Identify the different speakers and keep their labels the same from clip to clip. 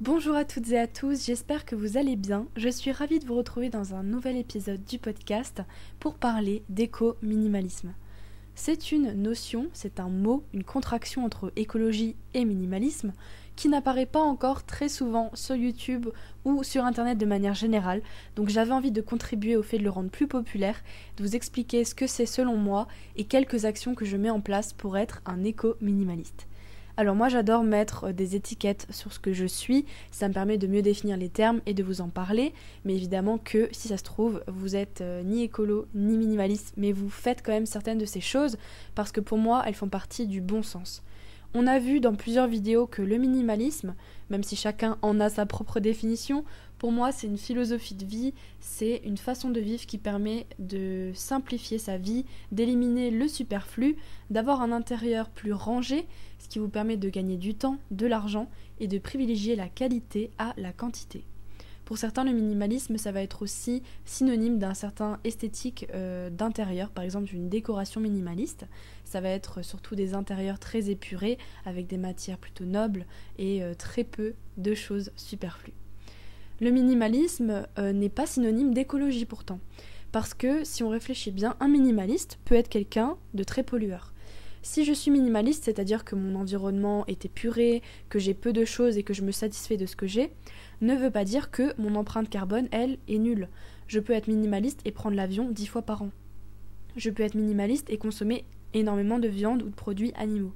Speaker 1: Bonjour à toutes et à tous, j'espère que vous allez bien. Je suis ravie de vous retrouver dans un nouvel épisode du podcast pour parler d'éco-minimalisme. C'est une notion, c'est un mot, une contraction entre écologie et minimalisme qui n'apparaît pas encore très souvent sur YouTube ou sur Internet de manière générale. Donc j'avais envie de contribuer au fait de le rendre plus populaire, de vous expliquer ce que c'est selon moi et quelques actions que je mets en place pour être un éco-minimaliste. Alors moi j'adore mettre euh, des étiquettes sur ce que je suis, ça me permet de mieux définir les termes et de vous en parler, mais évidemment que si ça se trouve, vous êtes euh, ni écolo ni minimaliste, mais vous faites quand même certaines de ces choses parce que pour moi elles font partie du bon sens. On a vu dans plusieurs vidéos que le minimalisme, même si chacun en a sa propre définition, pour moi c'est une philosophie de vie, c'est une façon de vivre qui permet de simplifier sa vie, d'éliminer le superflu, d'avoir un intérieur plus rangé, ce qui vous permet de gagner du temps, de l'argent et de privilégier la qualité à la quantité. Pour certains, le minimalisme, ça va être aussi synonyme d'un certain esthétique euh, d'intérieur, par exemple une décoration minimaliste. Ça va être surtout des intérieurs très épurés, avec des matières plutôt nobles et euh, très peu de choses superflues. Le minimalisme euh, n'est pas synonyme d'écologie pourtant, parce que si on réfléchit bien, un minimaliste peut être quelqu'un de très pollueur. Si je suis minimaliste, c'est-à-dire que mon environnement est épuré, que j'ai peu de choses et que je me satisfais de ce que j'ai, ne veut pas dire que mon empreinte carbone, elle, est nulle. Je peux être minimaliste et prendre l'avion dix fois par an. Je peux être minimaliste et consommer énormément de viande ou de produits animaux.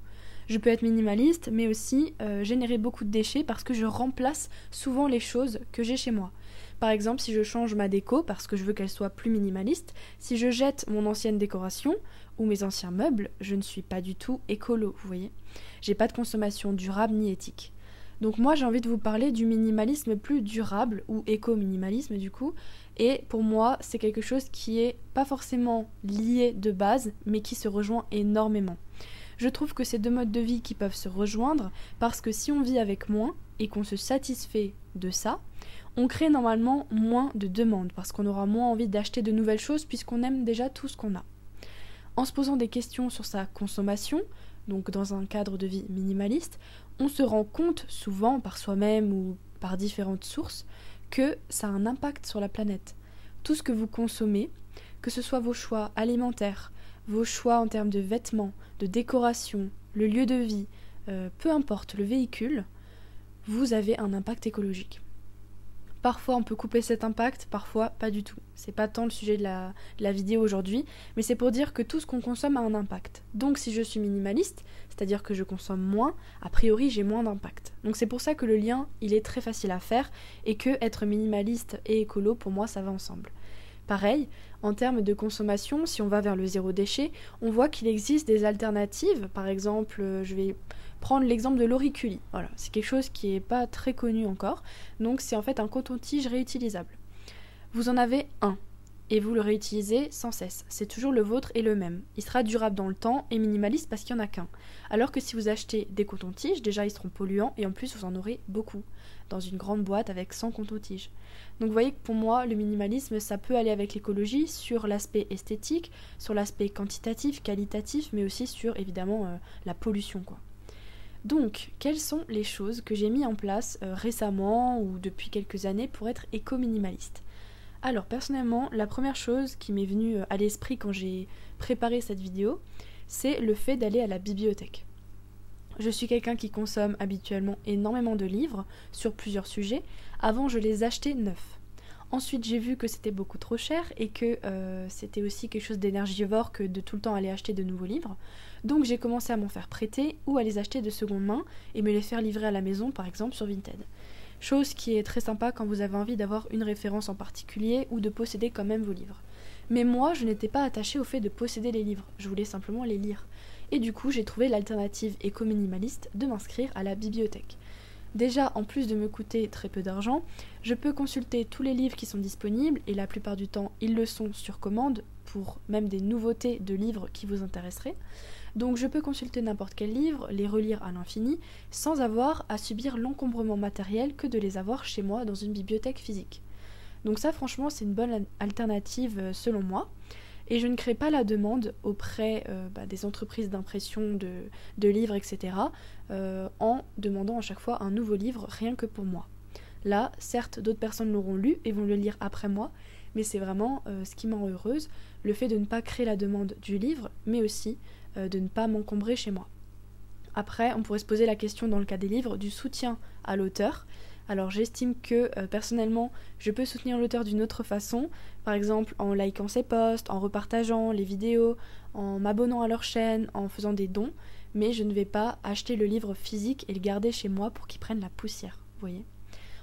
Speaker 1: Je peux être minimaliste, mais aussi euh, générer beaucoup de déchets parce que je remplace souvent les choses que j'ai chez moi. Par exemple, si je change ma déco parce que je veux qu'elle soit plus minimaliste, si je jette mon ancienne décoration ou mes anciens meubles, je ne suis pas du tout écolo, vous voyez. J'ai pas de consommation durable ni éthique. Donc moi j'ai envie de vous parler du minimalisme plus durable ou éco-minimalisme du coup. Et pour moi c'est quelque chose qui est pas forcément lié de base mais qui se rejoint énormément. Je trouve que c'est deux modes de vie qui peuvent se rejoindre parce que si on vit avec moins et qu'on se satisfait de ça, on crée normalement moins de demandes parce qu'on aura moins envie d'acheter de nouvelles choses puisqu'on aime déjà tout ce qu'on a. En se posant des questions sur sa consommation, donc dans un cadre de vie minimaliste, on se rend compte souvent par soi-même ou par différentes sources que ça a un impact sur la planète. Tout ce que vous consommez, que ce soit vos choix alimentaires, vos choix en termes de vêtements, de décoration, le lieu de vie, euh, peu importe le véhicule, vous avez un impact écologique. Parfois on peut couper cet impact, parfois pas du tout. C'est pas tant le sujet de la, vidéo aujourd'hui, mais c'est pour dire que tout ce qu'on consomme a un impact. Donc si je suis minimaliste, c'est-à-dire que je consomme moins, a priori j'ai moins d'impact. Donc c'est pour ça que le lien, il est très facile à faire et que être minimaliste et écolo, pour moi, ça va ensemble. Pareil, en termes de consommation, si on va vers le zéro déchet, on voit qu'il existe des alternatives. Par exemple, euh, je vais prendre l'exemple de l'auriculi. Voilà, c'est quelque chose qui n'est pas très connu encore. Donc c'est en fait un coton-tige réutilisable. Vous en avez un et vous le réutilisez sans cesse. C'est toujours le vôtre et le même. Il sera durable dans le temps et minimaliste parce qu'il n'y en a qu'un. Alors que si vous achetez des cotons-tiges, déjà ils seront polluants et en plus vous en aurez beaucoup dans une grande boîte avec 100 cotons-tiges. Donc vous voyez que pour moi, le minimalisme, ça peut aller avec l'écologie sur l'aspect esthétique, sur l'aspect quantitatif, qualitatif, mais aussi sur évidemment euh, la pollution quoi. Donc, quelles sont les choses que j'ai mis en place euh, récemment ou depuis quelques années pour être éco-minimaliste? Alors, personnellement, la première chose qui m'est venue euh, à l'esprit quand j'ai préparé cette vidéo, c'est le fait d'aller à la bibliothèque. Je suis quelqu'un qui consomme habituellement énormément de livres sur plusieurs sujets. Avant, je les achetais neufs. Ensuite, j'ai vu que c'était beaucoup trop cher et que euh, c'était aussi quelque chose d'énergivore que de tout le temps aller acheter de nouveaux livres. Donc j'ai commencé à m'en faire prêter ou à les acheter de seconde main et me les faire livrer à la maison, par exemple sur Vinted. Chose qui est très sympa quand vous avez envie d'avoir une référence en particulier ou de posséder quand même vos livres. Mais moi, je n'étais pas attachée au fait de posséder les livres, je voulais simplement les lire. Et du coup, j'ai trouvé l'alternative éco-minimaliste de m'inscrire à la bibliothèque. Déjà, en plus de me coûter très peu d'argent, je peux consulter tous les livres qui sont disponibles, et la plupart du temps, ils le sont sur commande, pour même des nouveautés de livres qui vous intéresseraient. Donc je peux consulter n'importe quel livre, les relire à l'infini, sans avoir à subir l'encombrement matériel que de les avoir chez moi dans une bibliothèque physique. Donc ça franchement c'est une bonne alternative euh, selon moi. Et je ne crée pas la demande auprès euh, bah, des entreprises d'impression de, livres, etc., euh, en demandant à chaque fois un nouveau livre rien que pour moi. Là, certes, d'autres personnes l'auront lu et vont le lire après moi, mais c'est vraiment euh, ce qui m'en heureuse, le fait de ne pas créer la demande du livre, mais aussi de ne pas m'encombrer chez moi. Après, on pourrait se poser la question dans le cas des livres du soutien à l'auteur. Alors j'estime que euh, personnellement, je peux soutenir l'auteur d'une autre façon, par exemple en likant ses posts, en repartageant les vidéos, en m'abonnant à leur chaîne, en faisant des dons, mais je ne vais pas acheter le livre physique et le garder chez moi pour qu'il prenne la poussière, voyez.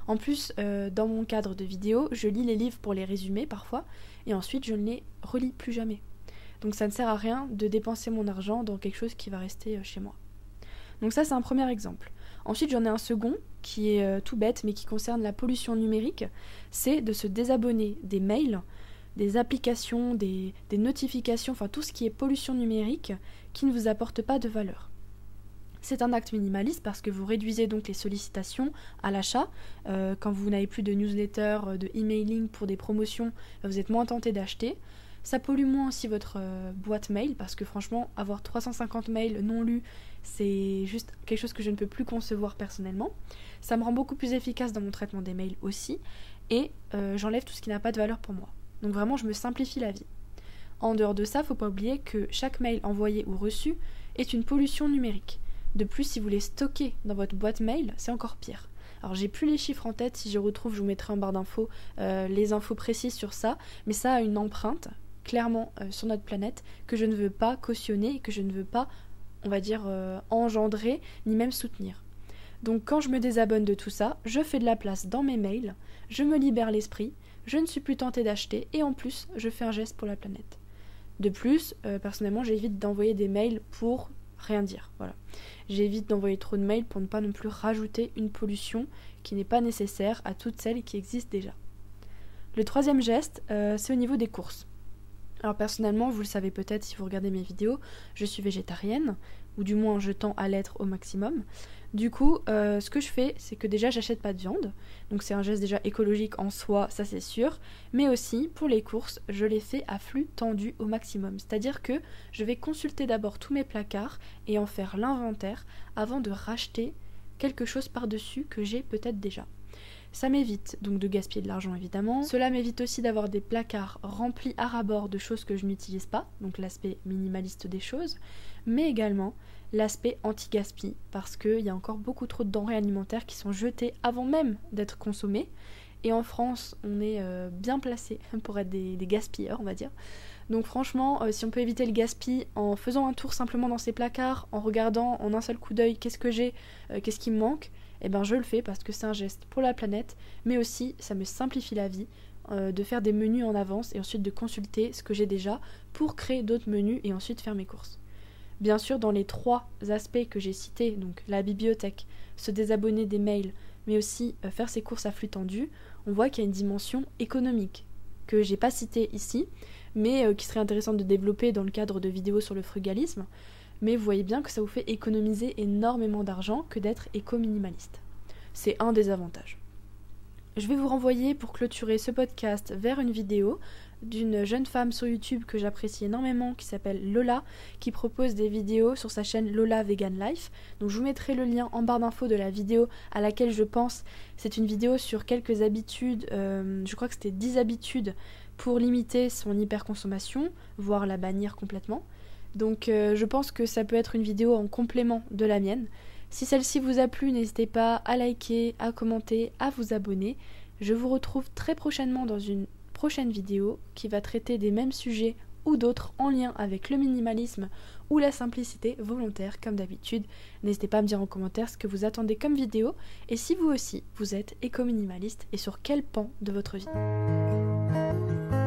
Speaker 1: En plus, euh, dans mon cadre de vidéo, je lis les livres pour les résumer parfois, et ensuite je ne les relis plus jamais. Donc ça ne sert à rien de dépenser mon argent dans quelque chose qui va rester euh, chez moi. Donc ça c'est un premier exemple. Ensuite j'en ai un second qui est euh, tout bête mais qui concerne la pollution numérique, c'est de se désabonner des mails, des applications, des, notifications, enfin tout ce qui est pollution numérique qui ne vous apporte pas de valeur. C'est un acte minimaliste parce que vous réduisez donc les sollicitations à l'achat. Euh, quand vous n'avez plus de newsletter, euh, de emailing pour des promotions, vous êtes moins tenté d'acheter. Ça pollue moins aussi votre boîte mail parce que franchement, avoir 350 mails non lus c'est juste quelque chose que je ne peux plus concevoir personnellement. Ça me rend beaucoup plus efficace dans mon traitement des mails aussi, et euh, j'enlève tout ce qui n'a pas de valeur pour moi. Donc vraiment, je me simplifie la vie. En dehors de ça, faut pas oublier que chaque mail envoyé ou reçu est une pollution numérique. De plus, si vous les stockez dans votre boîte mail, c'est encore pire. Alors j'ai plus les chiffres en tête, si je retrouve, je vous mettrai en barre d'infos euh, les infos précises sur ça, mais ça a une empreinte clairement euh, sur notre planète que je ne veux pas cautionner et que je ne veux pas on va dire, euh, engendrer, ni même soutenir. Donc quand je me désabonne de tout ça, je fais de la place dans mes mails, je me libère l'esprit, je ne suis plus tentée d'acheter, et en plus, je fais un geste pour la planète. De plus, euh, personnellement, j'évite d'envoyer des mails pour rien dire. Voilà. J'évite d'envoyer trop de mails pour ne pas non plus rajouter une pollution qui n'est pas nécessaire à toutes celles qui existent déjà. Le troisième geste, euh, c'est au niveau des courses. Alors personnellement, vous le savez peut-être si vous regardez mes vidéos, je suis végétarienne, ou du moins je tends à l'être au maximum. Du coup, euh, ce que je fais, c'est que déjà j'achète pas de viande, donc c'est un geste déjà écologique en soi, ça c'est sûr, mais aussi pour les courses, je les fais à flux tendu au maximum, c'est-à-dire que je vais consulter d'abord tous mes placards et en faire l'inventaire avant de racheter quelque chose par-dessus que j'ai peut-être déjà. Ça m'évite donc de gaspiller de l'argent évidemment. Cela m'évite aussi d'avoir des placards remplis à rabord de choses que je n'utilise pas, donc l'aspect minimaliste des choses, mais également l'aspect anti-gaspi, parce qu'il y a encore beaucoup trop de denrées alimentaires qui sont jetées avant même d'être consommées. Et en France, on est euh, bien placé pour être des, gaspilleurs, on va dire. Donc franchement, euh, si on peut éviter le gaspille en faisant un tour simplement dans ces placards, en regardant en un seul coup d'œil qu'est-ce que j'ai, euh, qu'est-ce qui me manque, eh ben je le fais parce que c'est un geste pour la planète, mais aussi ça me simplifie la vie euh, de faire des menus en avance et ensuite de consulter ce que j'ai déjà pour créer d'autres menus et ensuite faire mes courses. Bien sûr, dans les trois aspects que j'ai cités, donc la bibliothèque, se désabonner des mails, mais aussi euh, faire ses courses à flux tendu, on voit qu'il y a une dimension économique que j'ai pas citée ici, mais euh, qui serait intéressante de développer dans le cadre de vidéos sur le frugalisme mais vous voyez bien que ça vous fait économiser énormément d'argent que d'être éco-minimaliste. C'est un des avantages. Je vais vous renvoyer pour clôturer ce podcast vers une vidéo d'une jeune femme sur YouTube que j'apprécie énormément qui s'appelle Lola qui propose des vidéos sur sa chaîne Lola Vegan Life. Donc je vous mettrai le lien en barre d'infos de la vidéo à laquelle je pense. C'est une vidéo sur quelques habitudes, euh, je crois que c'était 10 habitudes pour limiter son hyperconsommation, voire la bannir complètement. Donc euh, je pense que ça peut être une vidéo en complément de la mienne. Si celle-ci vous a plu, n'hésitez pas à liker, à commenter, à vous abonner. Je vous retrouve très prochainement dans une prochaine vidéo qui va traiter des mêmes sujets ou d'autres en lien avec le minimalisme ou la simplicité volontaire comme d'habitude. N'hésitez pas à me dire en commentaire ce que vous attendez comme vidéo et si vous aussi vous êtes éco-minimaliste et sur quel pan de votre vie.